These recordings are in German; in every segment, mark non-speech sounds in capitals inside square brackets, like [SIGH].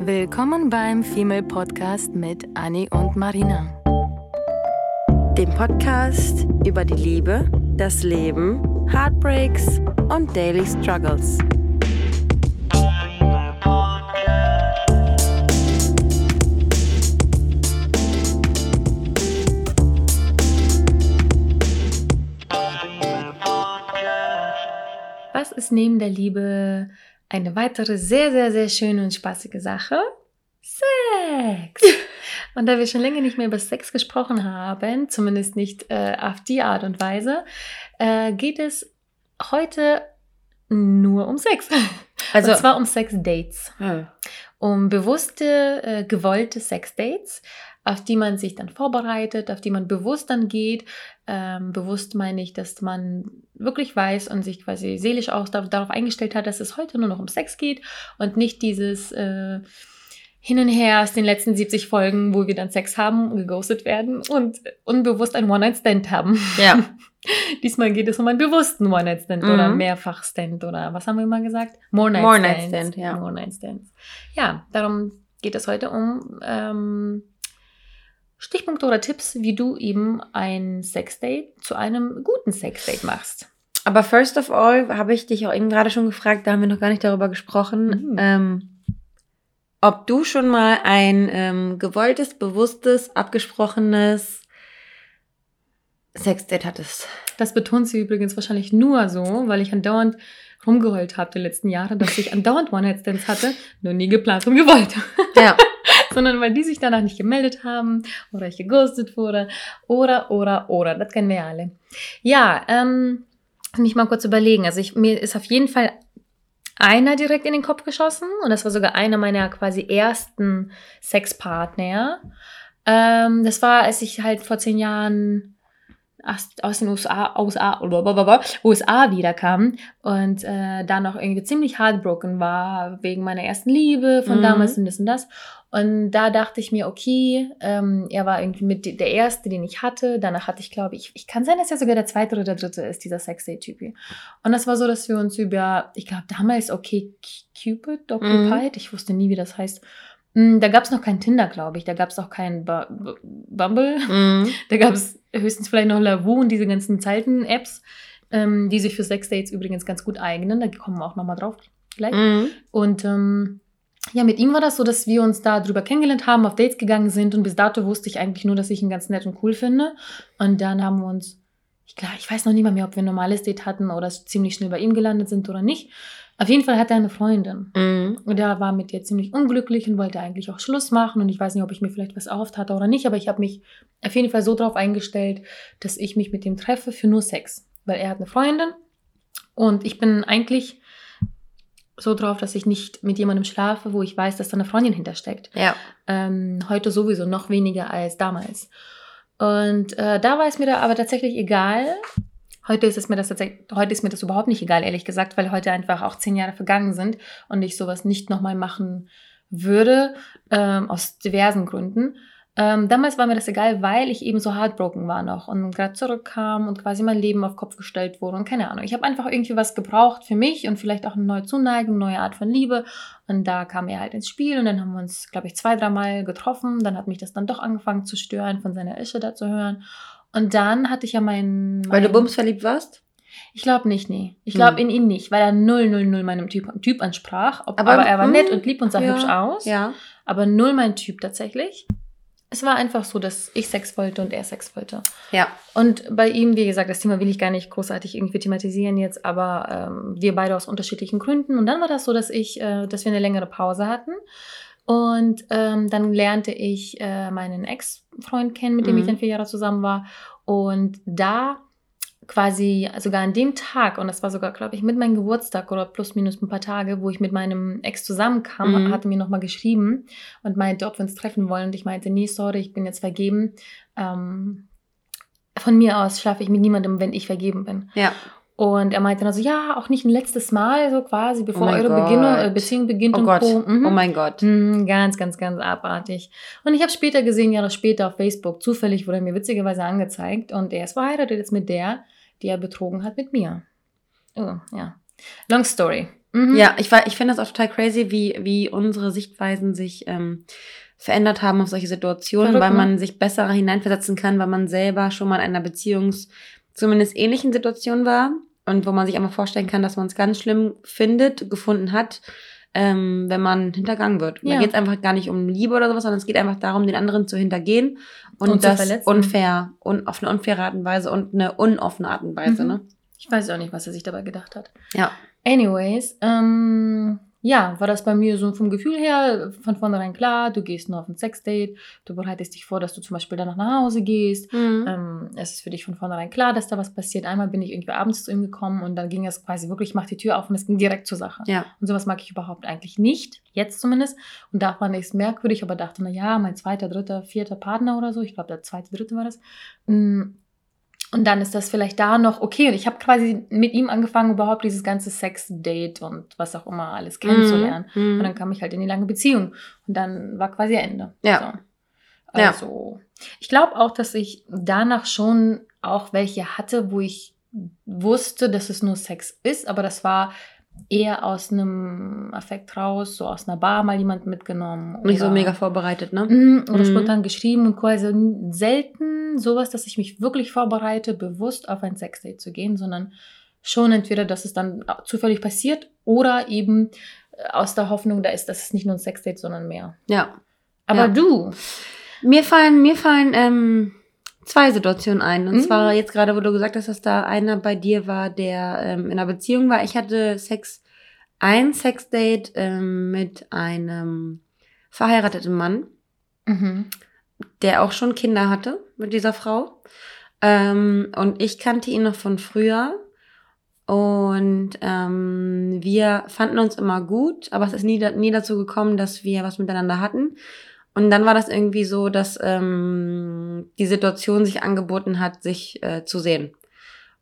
Willkommen beim Female Podcast mit Annie und Marina. Dem Podcast über die Liebe, das Leben, Heartbreaks und Daily Struggles. Was ist neben der Liebe eine weitere sehr, sehr, sehr schöne und spaßige Sache? Sex! [LAUGHS] Und da wir schon länger nicht mehr über Sex gesprochen haben, zumindest nicht äh, auf die Art und Weise, äh, geht es heute nur um Sex. [LAUGHS] Also, und zwar um Sex-Dates. Hm. Um bewusste, äh, gewollte Sex-Dates, auf die man sich dann vorbereitet, auf die man bewusst dann geht. Ähm, bewusst meine ich, dass man wirklich weiß und sich quasi seelisch auch darauf eingestellt hat, dass es heute nur noch um Sex geht und nicht dieses äh, hin und her aus den letzten 70 Folgen, wo wir dann Sex haben, geghostet werden und unbewusst ein One-Night-Stand haben. Ja. [LAUGHS] Diesmal geht es um einen bewussten One-Night-Stand Mhm. oder Mehrfach-Stand oder was haben wir mal gesagt? More More-Night-Stands. Night Stand, ja. More-Night-Stands. Ja, darum geht es heute um ähm, Stichpunkte oder Tipps, wie du eben ein Sexdate zu einem guten Sexdate machst. Aber first of all habe ich dich auch eben gerade schon gefragt, da haben wir noch gar nicht darüber gesprochen, Mhm. ähm, ob du schon mal ein ähm, gewolltes, bewusstes, abgesprochenes Sexdate hattest. Das betont sie übrigens wahrscheinlich nur so, weil ich andauernd rumgeheult habe die letzten Jahre, dass ich andauernd One-Night-Stands hatte, nur nie geplant und gewollt. Ja. [LAUGHS] [LAUGHS] Sondern weil die sich danach nicht gemeldet haben oder ich geghostet wurde oder, oder, oder. Das kennen wir ja alle. Ja, ähm, lass mich mal kurz überlegen. Also ich, mir ist auf jeden Fall einer direkt in den Kopf geschossen und das war sogar einer meiner quasi ersten Sexpartner. Ähm, das war, als ich halt vor zehn Jahren aus, aus den USA, USA, USA wiederkam und äh, da noch irgendwie ziemlich heartbroken war wegen meiner ersten Liebe von Mhm. damals und das und das. Und da dachte ich mir, okay, ähm, er war irgendwie mit der erste, den ich hatte. Danach hatte ich, glaube ich, ich kann sein, dass er sogar der zweite oder der dritte ist, dieser Sexy-Typ. Und das war so, dass wir uns über, ich glaube, damals okay, Cupid, Occupied, ich wusste nie, wie das heißt. Mm, Da gab es noch kein Tinder, glaube ich. Da gab es auch kein Bu- Bu- Bumble. Mhm. [LAUGHS] Da gab es höchstens vielleicht noch Lavu und diese ganzen Zeiten-Apps, ähm, die sich für Sexdates übrigens ganz gut eignen. Da kommen wir auch nochmal drauf gleich. Mhm. Und ähm, ja, mit ihm war das so, dass wir uns da drüber kennengelernt haben, auf Dates gegangen sind und bis dato wusste ich eigentlich nur, dass ich ihn ganz nett und cool finde. Und dann haben wir uns, ich glaube, ich weiß noch nicht mal mehr, ob wir ein normales Date hatten oder ziemlich schnell bei ihm gelandet sind oder nicht. Auf jeden Fall hat er eine Freundin. Mhm. Und er war mit ihr ziemlich unglücklich und wollte eigentlich auch Schluss machen. Und ich weiß nicht, ob ich mir vielleicht was erhofft hatte oder nicht, aber ich habe mich auf jeden Fall so darauf eingestellt, dass ich mich mit ihm treffe für nur Sex. Weil er hat eine Freundin und ich bin eigentlich so drauf, dass ich nicht mit jemandem schlafe, wo ich weiß, dass da eine Freundin hintersteckt. Ja. Ähm, heute sowieso noch weniger als damals. Und äh, da war es mir da aber tatsächlich egal. Heute ist es mir das tatsächlich, heute ist mir das überhaupt nicht egal, ehrlich gesagt, weil heute einfach auch zehn Jahre vergangen sind und ich sowas nicht nochmal machen würde, ähm, aus diversen Gründen. Ähm, damals war mir das egal, weil ich eben so heartbroken war noch und gerade zurückkam und quasi mein Leben auf Kopf gestellt wurde und keine Ahnung. Ich habe einfach irgendwie was gebraucht für mich und vielleicht auch eine neue Zuneigung, eine neue Art von Liebe. Und da kam er halt ins Spiel und dann haben wir uns, glaube ich, zwei, dreimal getroffen. Dann hat mich das dann doch angefangen zu stören, von seiner Ische da zu hören. Und dann hatte ich ja meinen. Weil du bums verliebt warst? Ich glaube nicht, nee. Ich glaube Hm. in ihn nicht, weil er 000 meinem Typ, typ ansprach. Ob, Aber- aber, er war hm, nett und lieb und sah ja, hübsch aus. Ja. Aber null mein Typ tatsächlich. Es war einfach so, dass ich Sex wollte und er Sex wollte. Ja. Und bei ihm, wie gesagt, das Thema will ich gar nicht großartig irgendwie thematisieren jetzt, aber ähm, wir beide aus unterschiedlichen Gründen. Und dann war das so, dass ich, äh, dass wir eine längere Pause hatten. Und ähm, dann lernte ich äh, meinen Ex-Freund kennen, mit dem Mhm. ich dann vier Jahre zusammen war. Und da quasi sogar an dem Tag, und das war sogar, glaube ich, mit meinem Geburtstag oder plus minus ein paar Tage, wo ich mit meinem Ex zusammenkam, Mhm. hatte mir nochmal geschrieben und meinte, ob wir uns treffen wollen. Und ich meinte, nee, sorry, ich bin jetzt vergeben. Ähm, von mir aus schlafe ich mit niemandem, wenn ich vergeben bin. Ja. Und er meinte dann so, ja, auch nicht ein letztes Mal, so quasi, bevor Oh eure. Beginne, äh, Beziehung beginnt Oh und Gott. Co. Mhm. Oh mein Gott. Mhm, Ganz, ganz, ganz abartig. Und ich habe später gesehen, Jahre später auf Facebook, zufällig wurde er mir witzigerweise angezeigt und er ist verheiratet jetzt mit der, die er betrogen hat mit mir. Oh, ja. Long story. Mhm. Ja, ich, war- ich finde das auch total crazy, wie, wie unsere Sichtweisen sich ähm, verändert haben auf solche Situationen, Verrückt, weil ne? man sich besser hineinversetzen kann, weil man selber schon mal in einer Beziehungs-, zumindest ähnlichen Situation war und wo man sich einfach vorstellen kann, dass man es ganz schlimm findet, gefunden hat, ähm, wenn man hintergangen wird. Da Ja. geht es einfach gar nicht um Liebe oder sowas, sondern es geht einfach darum, den anderen zu hintergehen und, Und das unfair, un, auf eine unfaire Art und Weise und eine unoffene Art und Weise, Mhm. ne? Ich weiß auch nicht, was er sich dabei gedacht hat. Ja. Anyways, ähm, ja, war das bei mir so vom Gefühl her von vornherein klar, du gehst nur auf ein Sexdate, du bereitest dich vor, dass du zum Beispiel danach nach Hause gehst. Mhm. Ähm, es ist für dich von vornherein klar, dass da was passiert. Einmal bin ich irgendwie abends zu ihm gekommen und dann ging es quasi wirklich, ich mach die Tür auf und es ging direkt zur Sache. Ja. Und sowas mag ich überhaupt eigentlich nicht, jetzt zumindest. Und da fand ich es merkwürdig, aber dachte, na ja, mein zweiter, dritter, vierter Partner oder so, ich glaube, der zweite, dritte war das. Mm. Und dann ist das vielleicht da noch okay. Und ich habe quasi mit ihm angefangen, überhaupt dieses ganze Sex-Date und was auch immer alles kennenzulernen. Mhm. Und dann kam ich halt in die lange Beziehung. Und dann war quasi Ende. Ja. So. Ja. Also, ich glaube auch, dass ich danach schon auch welche hatte, wo ich wusste, dass es nur Sex ist, aber das war eher aus einem Affekt raus, so aus einer Bar mal jemand mitgenommen. Nicht so oder- mega vorbereitet, ne? Mhm, oder Mhm. spontan geschrieben und quasi selten sowas, dass ich mich wirklich vorbereite, bewusst auf ein Sexdate zu gehen, sondern schon entweder, dass es dann zufällig passiert oder eben äh, aus der Hoffnung da ist, dass es nicht nur ein Sexdate, sondern mehr. Ja. Aber Ja. du, Mir fallen, mir fallen ähm, zwei Situationen ein. Und Mhm. zwar jetzt gerade, wo du gesagt hast, dass da einer bei dir war, der ähm, in einer Beziehung war. Ich hatte Sex, ein Sexdate ähm, mit einem verheirateten Mann, mhm. der auch schon Kinder hatte mit dieser Frau. Ähm, und ich kannte ihn noch von früher. Und ähm, wir fanden uns immer gut, aber es ist nie, nie dazu gekommen, dass wir was miteinander hatten. Und dann war das irgendwie so, dass ähm, die Situation sich angeboten hat, sich äh, zu sehen.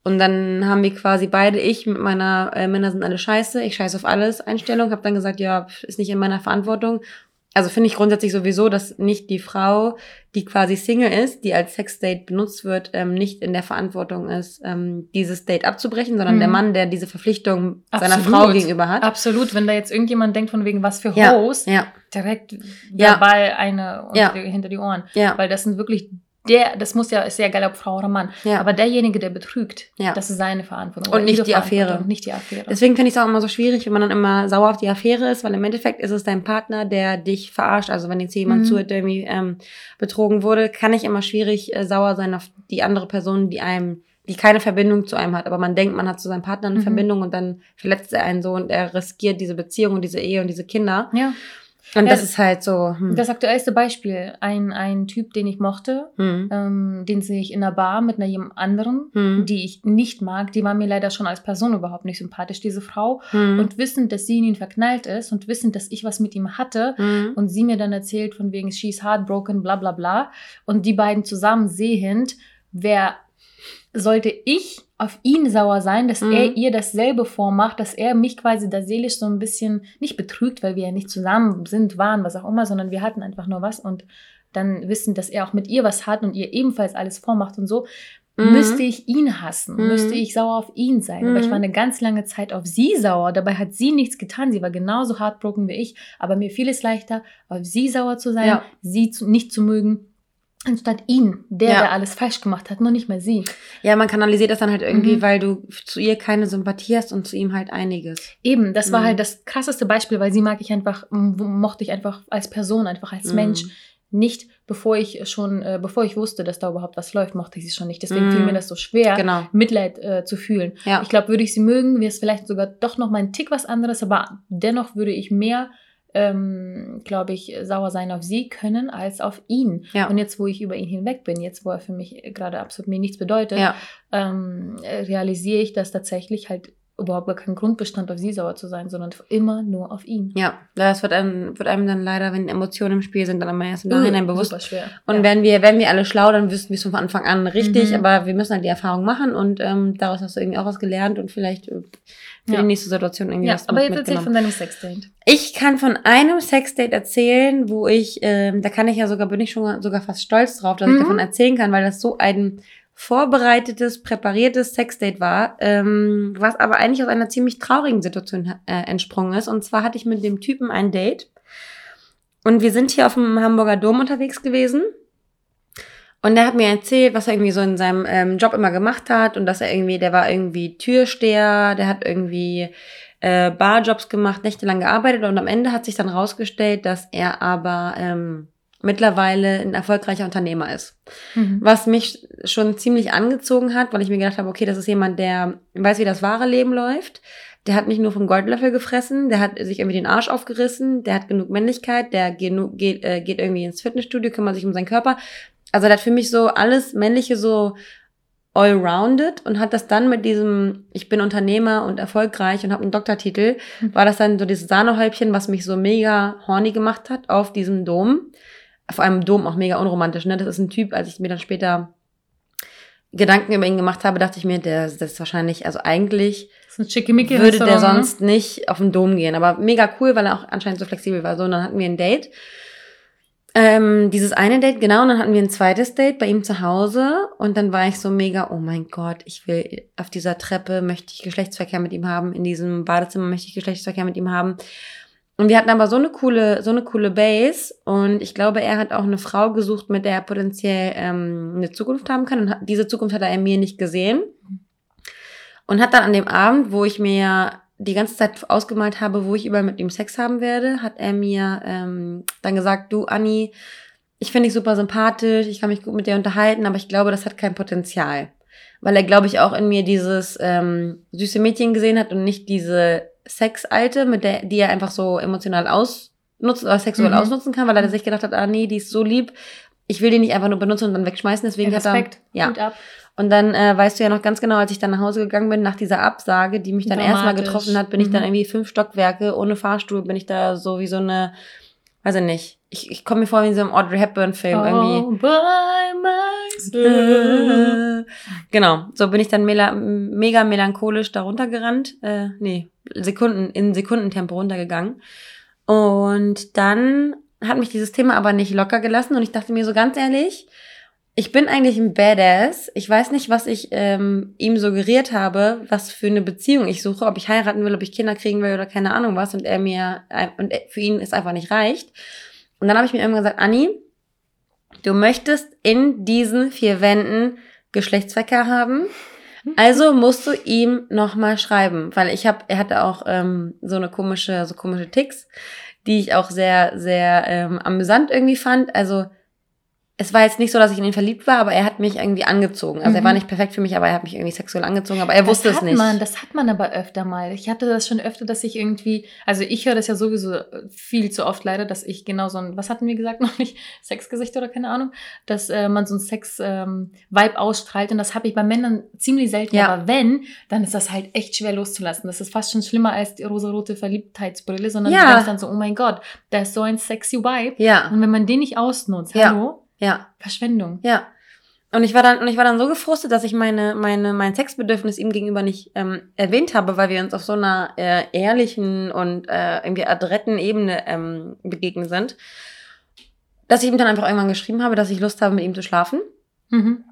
Und dann haben wir quasi beide, ich mit meiner äh, Männer sind alle scheiße, ich scheiße auf alles Einstellung, habe dann gesagt, ja, ist nicht in meiner Verantwortung. Also finde ich grundsätzlich sowieso, dass nicht die Frau, die quasi Single ist, die als Sexdate benutzt wird, ähm, nicht in der Verantwortung ist, ähm, dieses Date abzubrechen, sondern Mhm. der Mann, der diese Verpflichtung seiner Absolut. Frau gegenüber hat. absolut, wenn da jetzt irgendjemand denkt von wegen was für Ja, Hoes, ja, direkt Ja. verbal eine Ja. hinter die Ohren. ja, Weil das sind wirklich der, das muss ja, ist ja egal, ob Frau oder Mann. ja. Aber derjenige, der betrügt, Ja. das ist seine Verantwortung. Und nicht die Affäre. Nicht die Affäre. Deswegen finde ich es auch immer so schwierig, wenn man dann immer sauer auf die Affäre ist, weil im Endeffekt ist es dein Partner, der dich verarscht. Also wenn jetzt jemand Mhm. zuhört, der irgendwie ähm, betrogen wurde, kann ich immer schwierig äh, sauer sein auf die andere Person, die einem, die keine Verbindung zu einem hat. Aber man denkt, man hat zu seinem Partner eine Mhm. Verbindung und dann verletzt er einen so und er riskiert diese Beziehung und diese Ehe und diese Kinder. ja. Und Ja, das ist halt so. Hm. Das aktuellste Beispiel, ein, ein Typ, den ich mochte, Hm. ähm, den sehe ich in einer Bar mit einer jemand anderen, Hm. die ich nicht mag. Die war mir leider schon als Person überhaupt nicht sympathisch, diese Frau. Hm. Und wissend, dass sie in ihn verknallt ist und wissend, dass ich was mit ihm hatte, Hm. und sie mir dann erzählt von wegen she's heartbroken, bla bla bla. Und die beiden zusammen sehend, wer sollte ich auf ihn sauer sein, dass Mhm. er ihr dasselbe vormacht, dass er mich quasi da seelisch so ein bisschen nicht betrügt, weil wir ja nicht zusammen sind, waren, was auch immer, sondern wir hatten einfach nur was und dann wissen, dass er auch mit ihr was hat und ihr ebenfalls alles vormacht und so, Mhm. müsste ich ihn hassen, Mhm. müsste ich sauer auf ihn sein. Aber ich Mhm. war eine ganz lange Zeit auf sie sauer. Dabei hat sie nichts getan. Sie war genauso heartbroken wie ich. Aber mir fiel es leichter, auf sie sauer zu sein, Ja. sie zu, nicht zu mögen, anstatt ihn, der, Ja. der alles falsch gemacht hat, nur nicht mehr sie. Ja, man kanalisiert das dann halt irgendwie, Mhm. weil du zu ihr keine Sympathie hast und zu ihm halt einiges. Eben, das war Mhm. halt das krasseste Beispiel, weil sie mag ich einfach, mochte ich einfach als Person, einfach als Mhm. Mensch. Nicht, bevor ich schon, äh, bevor ich wusste, dass da überhaupt was läuft, mochte ich sie schon nicht. Deswegen Mhm. fiel mir das so schwer, Genau. Mitleid äh, zu fühlen. Ja. Ich glaube, würde ich sie mögen, wäre es vielleicht sogar doch noch mal ein Tick was anderes, aber dennoch würde ich mehr, ähm, glaube ich, sauer sein auf sie können als auf ihn. Ja. Und jetzt, wo ich über ihn hinweg bin, jetzt, wo er für mich gerade absolut mir nichts bedeutet, ja. ähm, äh, realisiere ich, dass tatsächlich halt überhaupt gar kein Grund bestand, auf sie sauer zu sein, sondern immer nur auf ihn. Ja, das wird einem, wird einem dann leider, wenn Emotionen im Spiel sind, dann immer erst im Nachhinein Uh, bewusst. Super schwer. Und ja. wären wir, wären wir alle schlau, dann wüssten wir es von Anfang an richtig, Mhm. aber wir müssen halt die Erfahrung machen und ähm, daraus hast du irgendwie auch was gelernt und vielleicht äh, für Ja. die nächste Situation irgendwie ja, was aber mit- jetzt erzähl von deinem Sexdate. Ich kann von einem Sexdate erzählen, wo ich, ähm, da kann ich ja sogar, bin ich schon sogar fast stolz drauf, dass Mhm. ich davon erzählen kann, weil das so ein vorbereitetes, präpariertes Sexdate war, ähm, was aber eigentlich aus einer ziemlich traurigen Situation äh, entsprungen ist. Und zwar hatte ich mit dem Typen ein Date und wir sind hier auf dem Hamburger Dom unterwegs gewesen. Und der hat mir erzählt, was er irgendwie so in seinem ähm, Job immer gemacht hat und dass er irgendwie, der war irgendwie Türsteher, der hat irgendwie äh, Barjobs gemacht, nächtelang gearbeitet und am Ende hat sich dann rausgestellt, dass er aber ähm, mittlerweile ein erfolgreicher Unternehmer ist. Mhm. Was mich schon ziemlich angezogen hat, weil ich mir gedacht habe, okay, das ist jemand, der weiß, wie das wahre Leben läuft. Der hat nicht nur vom Goldlöffel gefressen, der hat sich irgendwie den Arsch aufgerissen, der hat genug Männlichkeit, der geht, geht, äh, geht irgendwie ins Fitnessstudio, kümmert sich um seinen Körper. Also der hat für mich so alles Männliche so allrounded und hat das dann mit diesem, ich bin Unternehmer und erfolgreich und habe einen Doktortitel, mhm. war das dann so dieses Sahnehäubchen, was mich so mega horny gemacht hat auf diesem Dom vor allem Dom auch mega unromantisch, ne? Das ist ein Typ, als ich mir dann später Gedanken über ihn gemacht habe, dachte ich mir, der das ist wahrscheinlich, also eigentlich würde der ne? sonst nicht auf den Dom gehen. Aber mega cool, weil er auch anscheinend so flexibel war. So, und dann hatten wir ein Date. Ähm, dieses eine Date, genau, und dann hatten wir ein zweites Date bei ihm zu Hause. Und dann war ich so mega, oh mein Gott, ich will auf dieser Treppe möchte ich Geschlechtsverkehr mit ihm haben, in diesem Badezimmer möchte ich Geschlechtsverkehr mit ihm haben. Und wir hatten aber so eine coole, so eine coole Base. Und ich glaube, er hat auch eine Frau gesucht, mit der er potenziell ähm, eine Zukunft haben kann. Und diese Zukunft hat er in mir nicht gesehen. Und hat dann an dem Abend, wo ich mir die ganze Zeit ausgemalt habe, wo ich überall mit ihm Sex haben werde, hat er mir ähm, dann gesagt, du Anni, ich finde dich super sympathisch, ich kann mich gut mit dir unterhalten, aber ich glaube, das hat kein Potenzial. Weil er, glaube ich, auch in mir dieses ähm, süße Mädchen gesehen hat und nicht diese Sexalte, mit der, die er einfach so emotional ausnutzt oder sexuell mhm. ausnutzen kann, weil er sich gedacht hat, ah nee, die ist so lieb, ich will die nicht einfach nur benutzen und dann wegschmeißen, deswegen Respekt. hat er, ja. Und dann äh, weißt du ja noch ganz genau, als ich dann nach Hause gegangen bin, nach dieser Absage, die mich dann erstmal getroffen hat, bin mhm. ich dann mhm. irgendwie fünf Stockwerke ohne Fahrstuhl, bin ich da so wie so eine, weiß ich nicht, ich, ich komme mir vor wie in so einem Audrey Hepburn-Film oh, irgendwie. By [LAUGHS] genau, so bin ich dann mela mega melancholisch da runtergerannt. Äh, nee, Sekunden, in Sekundentempo runtergegangen. Und dann hat mich dieses Thema aber nicht locker gelassen und ich dachte mir so ganz ehrlich, ich bin eigentlich ein Badass. Ich weiß nicht, was ich ähm, ihm suggeriert habe, was für eine Beziehung ich suche, ob ich heiraten will, ob ich Kinder kriegen will oder keine Ahnung was. Und er mir, und für ihn es einfach nicht reicht. Und dann habe ich mir irgendwann gesagt, Anni, du möchtest in diesen vier Wänden Geschlechtsverkehr haben. Also musst du ihm nochmal schreiben, weil ich habe, er hatte auch ähm, so eine komische, so komische Ticks, die ich auch sehr, sehr ähm, amüsant irgendwie fand. Also es war jetzt nicht so, dass ich in ihn verliebt war, aber er hat mich irgendwie angezogen. Also mhm. er war mhm. nicht perfekt für mich, aber er hat mich irgendwie sexuell angezogen, aber er das wusste es nicht. Man, das hat man aber öfter mal. Ich hatte das schon öfter, dass ich irgendwie, also ich höre das ja sowieso viel zu oft leider, dass ich genau so ein, was hatten wir gesagt noch nicht, [LAUGHS] Sexgesicht oder keine Ahnung, dass äh, man so ein Sex-Vibe ähm, ausstrahlt und das habe ich bei Männern ziemlich selten. Ja. Aber wenn, dann ist das halt echt schwer loszulassen. Das ist fast schon schlimmer als die rosarote Verliebtheitsbrille, sondern ja. du denkst dann so, oh mein Gott, da ist so ein sexy Vibe. Ja. Und wenn man den nicht ausnutzt, hallo, ja. Verschwendung. Ja. Und ich war dann, und ich war dann so gefrustet, dass ich meine, meine, mein Sexbedürfnis ihm gegenüber nicht ähm, erwähnt habe, weil wir uns auf so einer äh, ehrlichen und äh, irgendwie adretten Ebene ähm, begegnet sind, dass ich ihm dann einfach irgendwann geschrieben habe, dass ich Lust habe, mit ihm zu schlafen. Mhm.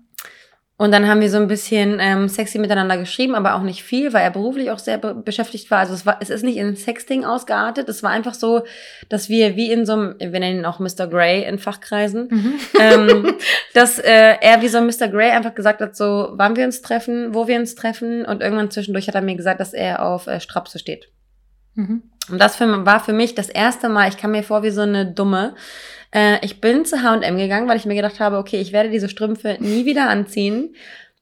Und dann haben wir so ein bisschen ähm, sexy miteinander geschrieben, aber auch nicht viel, weil er beruflich auch sehr be beschäftigt war. Also es war, es ist nicht in Sexting ausgeartet. Es war einfach so, dass wir wie in so einem, wir nennen ihn auch Mr. Grey in Fachkreisen, mhm. [LAUGHS] ähm, dass äh, er wie so ein Mr. Grey einfach gesagt hat, so wann wir uns treffen, wo wir uns treffen. Und irgendwann zwischendurch hat er mir gesagt, dass er auf äh, Strapse steht. Mhm. Und das für, war für mich das erste Mal, ich kam mir vor wie so eine Dumme, äh, ich bin zu H&M gegangen, weil ich mir gedacht habe, okay, ich werde diese Strümpfe nie wieder anziehen.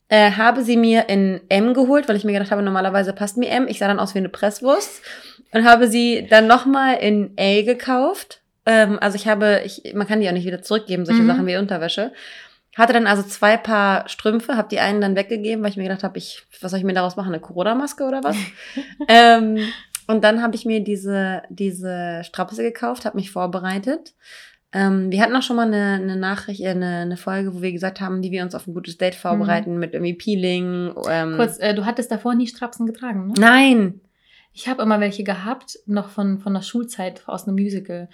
Äh, habe sie mir in M geholt, weil ich mir gedacht habe, normalerweise passt mir M. Ich sah dann aus wie eine Presswurst und habe sie dann nochmal in L gekauft. Ähm, also ich habe, ich, man kann die auch nicht wieder zurückgeben, solche mhm. Sachen wie Unterwäsche. Hatte dann also zwei Paar Strümpfe, habe die einen dann weggegeben, weil ich mir gedacht habe, ich, was soll ich mir daraus machen, eine Corona-Maske oder was? [LAUGHS] ähm, und dann habe ich mir diese, diese Strapse gekauft, habe mich vorbereitet ähm, wir hatten auch schon mal eine, eine Nachricht, äh, eine, eine Folge, wo wir gesagt haben, wie wir uns auf ein gutes Date vorbereiten mhm. mit irgendwie Peeling. Ähm. Kurz, äh, du hattest davor nie Strapsen getragen, ne? Nein. Ich habe immer welche gehabt, noch von, von der Schulzeit aus einem Musical.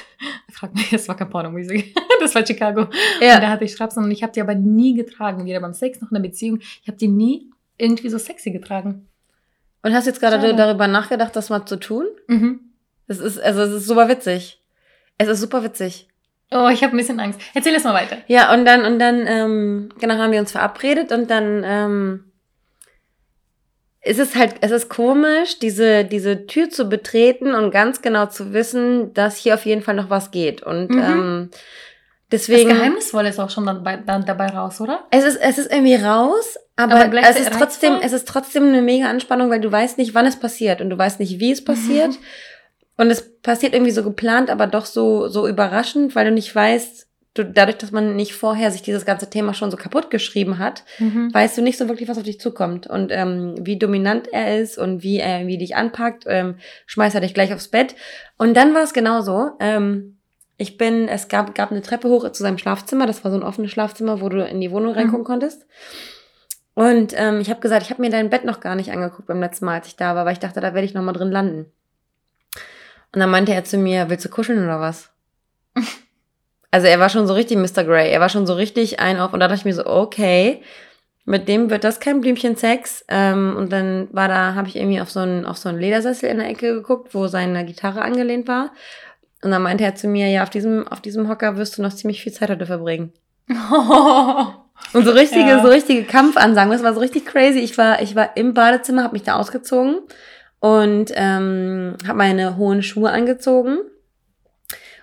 [LAUGHS] Frag mich, das war kein Porno-Musical. [LAUGHS] das war Chicago. Ja. Und da hatte ich Strapsen und ich habe die aber nie getragen. Weder beim Sex noch in der Beziehung. Ich habe die nie irgendwie so sexy getragen. Und hast jetzt gerade darüber nachgedacht, das mal zu tun? Mhm. Das ist, also es ist super witzig. Es ist super witzig. Oh, ich habe ein bisschen Angst. Erzähl es mal weiter. Ja, und dann, und dann, ähm, genau, haben wir uns verabredet und dann, ähm, es ist halt, es ist komisch, diese, diese Tür zu betreten und ganz genau zu wissen, dass hier auf jeden Fall noch was geht. Und Mhm. ähm, Das deswegen. Geheimnisvolle ist auch schon dann, bei, dann dabei raus, oder? Es ist, es ist irgendwie raus, aber, Aber es ist trotzdem, es ist trotzdem eine mega Anspannung, weil du weißt nicht, wann es passiert und du weißt nicht, wie es passiert. Mhm. Und es passiert irgendwie so geplant, aber doch so, so überraschend, weil du nicht weißt, du, dadurch, dass man nicht vorher sich dieses ganze Thema schon so kaputt geschrieben hat, Mhm. weißt du nicht so wirklich, was auf dich zukommt und ähm, wie dominant er ist und wie er wie dich anpackt, ähm, schmeißt er dich gleich aufs Bett. Und dann war es genauso. Ähm, ich bin, es gab, gab eine Treppe hoch zu seinem Schlafzimmer. Das war so ein offenes Schlafzimmer, wo du in die Wohnung reingucken konntest. Und ähm, ich habe gesagt, ich habe mir dein Bett noch gar nicht angeguckt beim letzten Mal, als ich da war, weil ich dachte, da werde ich noch mal drin landen. Und dann meinte er zu mir, willst du kuscheln oder was? [LAUGHS] Also er war schon so richtig Mr. Grey. Er war schon so richtig ein auf. Und da dachte ich mir so, okay, mit dem wird das kein Blümchen Sex. Ähm, und dann war da, habe ich irgendwie auf so, einen, auf so einen Ledersessel in der Ecke geguckt, wo seine Gitarre angelehnt war. Und dann meinte er zu mir, ja, auf diesem, auf diesem Hocker wirst du noch ziemlich viel Zeit heute verbringen. [LAUGHS] Und so richtige, Ja. so richtige Kampfansagen. Das war so richtig crazy. Ich war, ich war im Badezimmer, habe mich da ausgezogen und ähm, habe meine hohen Schuhe angezogen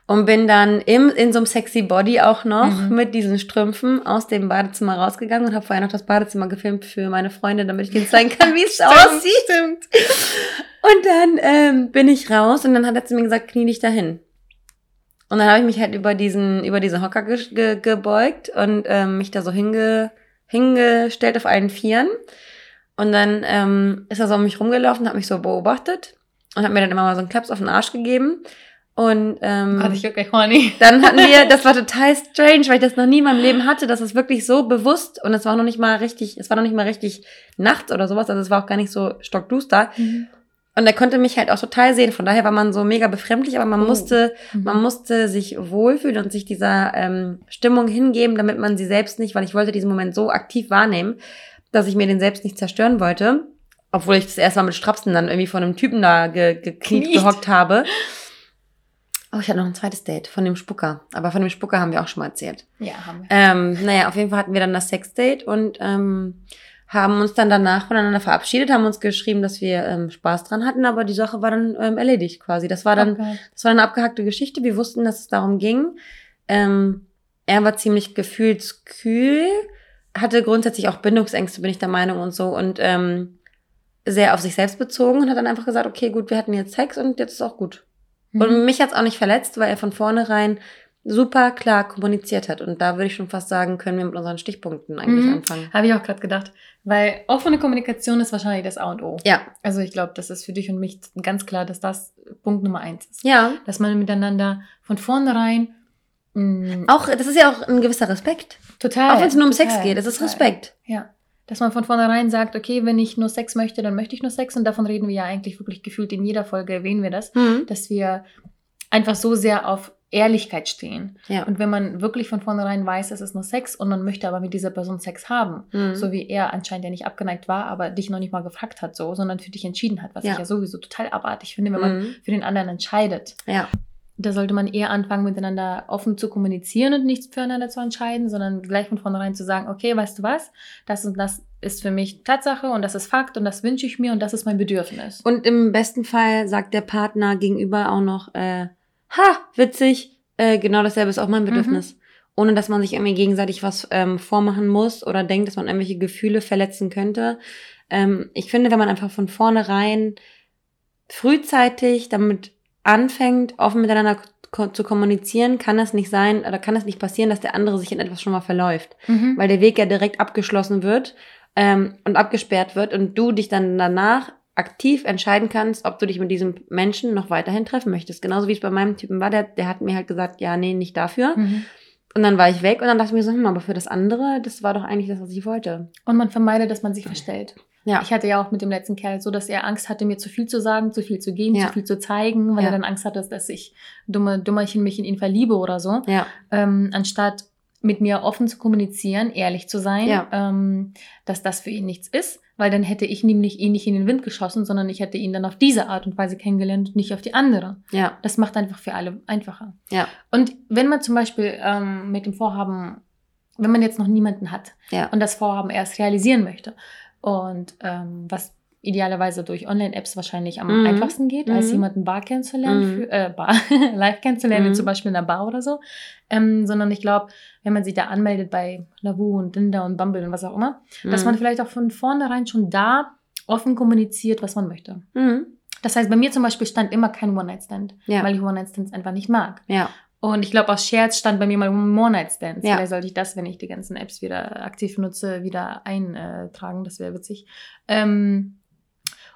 und bin dann im, in so einem sexy Body auch noch Mhm. mit diesen Strümpfen aus dem Badezimmer rausgegangen und habe vorher noch das Badezimmer gefilmt für meine Freunde, damit ich denen zeigen kann, wie es [LAUGHS] aussieht. Stimmt. Und dann ähm, bin ich raus und dann hat er zu mir gesagt, knie dich dahin. Und dann habe ich mich halt über diesen, über diesen Hocker ge ge gebeugt und ähm, mich da so hinge hingestellt auf allen Vieren. Und dann ähm, ist er so um mich rumgelaufen, hat mich so beobachtet und hat mir dann immer mal so einen Klaps auf den Arsch gegeben. Und ähm, Gott, ich wirklich horny. dann hatten wir, [LAUGHS] das war total strange, weil ich das noch nie in meinem Leben hatte, dass es wirklich so bewusst und es war noch nicht mal richtig, es war noch nicht mal richtig nachts oder sowas, also es war auch gar nicht so stockduster. Und er konnte mich halt auch total sehen. Von daher war man so mega befremdlich, aber man Oh. musste, Mhm. man musste sich wohlfühlen und sich dieser ähm, Stimmung hingeben, damit man sie selbst nicht, weil ich wollte diesen Moment so aktiv wahrnehmen, dass ich mir den selbst nicht zerstören wollte. Obwohl ich das erst mal mit Strapsen dann irgendwie von einem Typen da ge gekniet, Kniet. gehockt habe. Oh, ich hatte noch ein zweites Date von dem Spucker. Aber von dem Spucker haben wir auch schon mal erzählt. Ja, haben wir. Ähm, naja, auf jeden Fall hatten wir dann das Sexdate und ähm, haben uns dann danach voneinander verabschiedet, haben uns geschrieben, dass wir ähm, Spaß dran hatten, aber die Sache war dann ähm, erledigt quasi. Das war dann, Okay. das war eine abgehackte Geschichte. Wir wussten, dass es darum ging. Ähm, er war ziemlich gefühlskühl, hatte grundsätzlich auch Bindungsängste, bin ich der Meinung und so und ähm, sehr auf sich selbst bezogen und hat dann einfach gesagt, okay, gut, wir hatten jetzt Sex und jetzt ist auch gut. Und Mhm. mich hat's auch nicht verletzt, weil er von vornherein super klar kommuniziert hat. Und da würde ich schon fast sagen, können wir mit unseren Stichpunkten eigentlich Mhm. anfangen. Habe ich auch gerade gedacht. Weil offene Kommunikation ist wahrscheinlich das A und O. Ja, Also ich glaube, das ist für dich und mich ganz klar, dass das Punkt Nummer eins ist. ja. Dass man miteinander von vornherein mh, Auch, das ist ja auch ein gewisser Respekt. Total. auch wenn es nur um total, Sex geht, es ist. Respekt. Ja. Dass man von vornherein sagt, okay, wenn ich nur Sex möchte, dann möchte ich nur Sex. Und davon reden wir ja eigentlich wirklich gefühlt in jeder Folge, erwähnen wir das, Mhm. dass wir einfach so sehr auf Ehrlichkeit stehen. Ja. Und wenn man wirklich von vornherein weiß, es ist nur Sex und man möchte aber mit dieser Person Sex haben, Mhm. so wie er anscheinend ja nicht abgeneigt war, aber dich noch nicht mal gefragt hat, so, sondern für dich entschieden hat, was Ja. ich ja sowieso total abartig finde, wenn man Mhm. für den anderen entscheidet. Ja. Da sollte man eher anfangen, miteinander offen zu kommunizieren und nichts füreinander zu entscheiden, sondern gleich von vornherein zu sagen, okay, weißt du was, das und das ist für mich Tatsache und das ist Fakt und das wünsche ich mir und das ist mein Bedürfnis. Und im besten Fall sagt der Partner gegenüber auch noch, äh, ha, witzig, äh, genau dasselbe ist auch mein Bedürfnis. Ohne dass man sich irgendwie gegenseitig was ähm, vormachen muss oder denkt, dass man irgendwelche Gefühle verletzen könnte. Ähm, ich finde, wenn man einfach von vornherein frühzeitig damit anfängt, offen miteinander zu kommunizieren, kann es nicht sein oder kann es nicht passieren, dass der andere sich in etwas schon mal verläuft. Mhm. Weil der Weg ja direkt abgeschlossen wird ähm, und abgesperrt wird und du dich dann danach aktiv entscheiden kannst, ob du dich mit diesem Menschen noch weiterhin treffen möchtest. Genauso wie es bei meinem Typen war, der, der hat mir halt gesagt, ja, nee, nicht dafür. Mhm. Und dann war ich weg und dann dachte ich mir so, hm, aber für das andere, das war doch eigentlich das, was ich wollte. Und man vermeidet, dass man sich verstellt. Ja. Ich hatte ja auch mit dem letzten Kerl so, dass er Angst hatte, mir zu viel zu sagen, zu viel zu geben, Ja. zu viel zu zeigen, weil Ja. er dann Angst hatte, dass ich dumme Dummerchen mich in ihn verliebe oder so. Ja. Ähm, anstatt mit mir offen zu kommunizieren, ehrlich zu sein, Ja. ähm, dass das für ihn nichts ist, weil dann hätte ich nämlich ihn nicht in den Wind geschossen, sondern ich hätte ihn dann auf diese Art und Weise kennengelernt und nicht auf die andere. Ja. Das macht einfach für alle einfacher. Ja. Und wenn man zum Beispiel ähm, mit dem Vorhaben, wenn man jetzt noch niemanden hat Ja. und das Vorhaben erst realisieren möchte und ähm, was idealerweise durch Online-Apps wahrscheinlich am Mhm. einfachsten geht, als Mhm. jemanden bar kennenzulernen, Mhm. für, äh, bar, [LAUGHS] live kennenzulernen, Mhm. zum Beispiel in einer Bar oder so, ähm, sondern ich glaube, wenn man sich da anmeldet bei Lavu und Tinder und Bumble und was auch immer, dass Mhm. man vielleicht auch von vornherein schon da offen kommuniziert, was man möchte. Mhm. Das heißt, bei mir zum Beispiel stand immer kein One-Night-Stand, Ja. weil ich One-Night-Stands einfach nicht mag. Ja. Und ich glaube, aus Scherz stand bei mir mal One-Night-Stands. Ja. Vielleicht sollte ich das, wenn ich die ganzen Apps wieder aktiv nutze, wieder eintragen. Das wäre witzig. Ähm,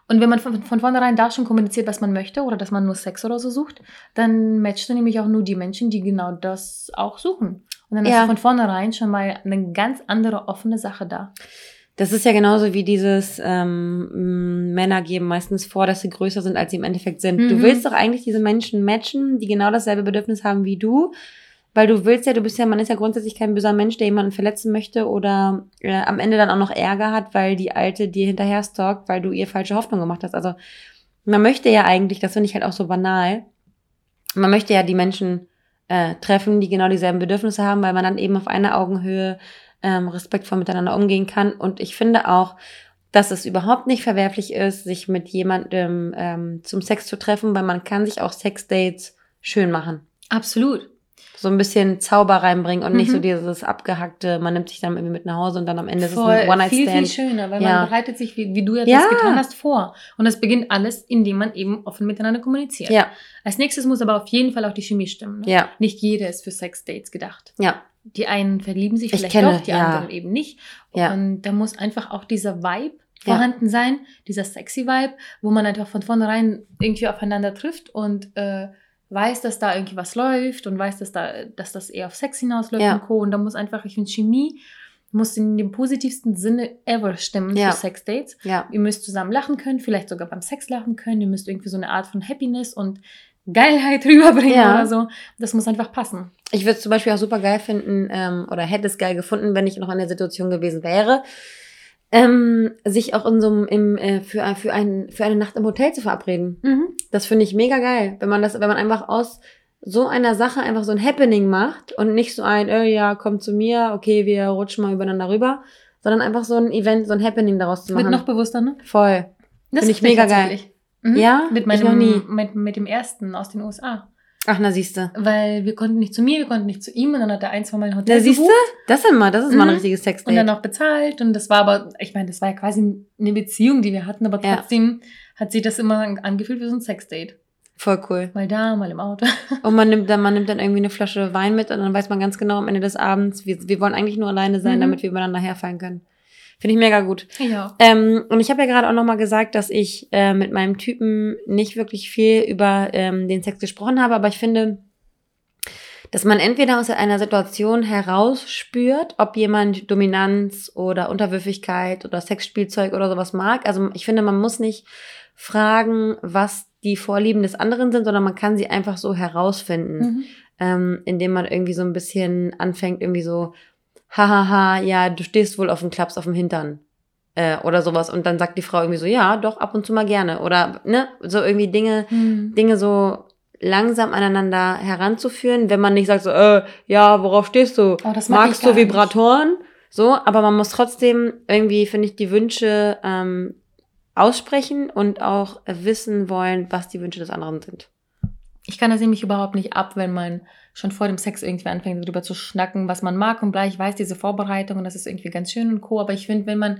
und wenn man von, von vornherein da schon kommuniziert, was man möchte oder dass man nur Sex oder so sucht, dann matchst du nämlich auch nur die Menschen, die genau das auch suchen. Und dann Ja. hast du von vornherein schon mal eine ganz andere offene Sache da. Das ist ja genauso wie dieses ähm, Männer geben meistens vor, dass sie größer sind, als sie im Endeffekt sind. Du Mhm. willst doch eigentlich diese Menschen matchen, die genau dasselbe Bedürfnis haben wie du, weil du willst ja, du bist ja, man ist ja grundsätzlich kein böser Mensch, der jemanden verletzen möchte oder äh, am Ende dann auch noch Ärger hat, weil die Alte dir hinterher stalkt, weil du ihr falsche Hoffnung gemacht hast. Also man möchte ja eigentlich, das finde ich halt auch so banal, man möchte ja die Menschen äh, treffen, die genau dieselben Bedürfnisse haben, weil man dann eben auf einer Augenhöhe ähm, respektvoll miteinander umgehen kann. Und ich finde auch, dass es überhaupt nicht verwerflich ist, sich mit jemandem ähm, zum Sex zu treffen, weil man kann sich auch Sexdates schön machen. Absolut. So ein bisschen Zauber reinbringen und nicht Mhm. so dieses abgehackte, man nimmt sich dann irgendwie mit nach Hause und dann am Ende ist es Voll, ein viel, viel One-Night-Stand. schöner, weil Ja. man bereitet sich, wie, wie du ja, Ja. das getan hast, vor. Und das beginnt alles, indem man eben offen miteinander kommuniziert. Ja, Als nächstes muss aber auf jeden Fall auch die Chemie stimmen. Ne? ja, Nicht jeder ist für Sexdates gedacht. ja, Die einen verlieben sich Ich vielleicht kenne, doch, die ja. anderen eben nicht. Ja. Und da muss einfach auch dieser Vibe Ja. vorhanden sein, dieser sexy Vibe, wo man einfach von vornherein irgendwie aufeinander trifft und äh, weiß, dass da irgendwie was läuft und weiß, dass, da, dass das eher auf Sex hinausläuft Ja. und Co. Und da muss einfach, ich finde, Chemie muss in dem positivsten Sinne ever stimmen Ja. für Sexdates. ja. Ihr müsst zusammen lachen können, vielleicht sogar beim Sex lachen können. Ihr müsst irgendwie so eine Art von Happiness und Geilheit [LAUGHS] rüberbringen Ja. oder so. Das muss einfach passen. Ich würde es zum Beispiel auch super geil finden ähm, oder hätte es geil gefunden, wenn ich noch in der Situation gewesen wäre, ähm, sich auch in so einem, im, äh, für, ein- für, ein, für eine Nacht im Hotel zu verabreden. Das finde ich mega geil, wenn man das, wenn man einfach aus so einer Sache einfach so ein Happening macht und nicht so ein, äh, ja, komm zu mir, okay, wir rutschen mal übereinander rüber, sondern einfach so ein Event, so ein Happening daraus zu Wird machen. noch bewusster, ne? Voll. Das Finde ich mega geil. Mhm. Ja? Mit Ich meinem, noch nie. Mit, mit dem ersten aus den USA. Ach, na siehste. Weil wir konnten nicht zu mir, wir konnten nicht zu ihm und dann hat er ein, zwei Mal ein Hotel Da siehst du? gebucht Das sind mal, das ist mal ein Mhm. richtiges und Sexdate. dann auch bezahlt und das war aber, ich meine, das war ja quasi eine Beziehung, die wir hatten, aber Ja. trotzdem hat sich das immer angefühlt wie so ein Sexdate. Voll cool. Mal da, mal im Auto. [LAUGHS] Und man nimmt dann, man nimmt dann irgendwie eine Flasche Wein mit und dann weiß man ganz genau am Ende des Abends, wir, wir wollen eigentlich nur alleine sein, Mhm. damit wir übereinander herfallen können. Finde ich mega gut. Ja. Ähm, und ich habe ja gerade auch nochmal gesagt, dass ich äh, mit meinem Typen nicht wirklich viel über ähm, den Sex gesprochen habe, aber ich finde, dass man entweder aus einer Situation herausspürt, ob jemand Dominanz oder Unterwürfigkeit oder Sexspielzeug oder sowas mag. Also ich finde, man muss nicht fragen, was die Vorlieben des anderen sind, sondern man kann sie einfach so herausfinden Mhm. ähm, indem man irgendwie so ein bisschen anfängt, irgendwie so, hahaha, ja, du stehst wohl auf dem Klaps auf dem Hintern. Äh, oder sowas. Und dann sagt die Frau irgendwie so, ja, doch, ab und zu mal gerne. Oder, ne, so irgendwie Dinge, Mhm. Dinge so langsam aneinander heranzuführen, wenn man nicht sagt so, äh, ja, worauf stehst du? Oh, Magst du nicht. Vibratoren? So, aber man muss trotzdem irgendwie, finde ich, die Wünsche ähm, aussprechen und auch wissen wollen, was die Wünsche des anderen sind. Ich kann das nämlich überhaupt nicht ab, wenn man schon vor dem Sex irgendwie anfängt, darüber zu schnacken, was man mag und gleich weiß, diese Vorbereitung und das ist irgendwie ganz schön und co. Aber ich finde, wenn man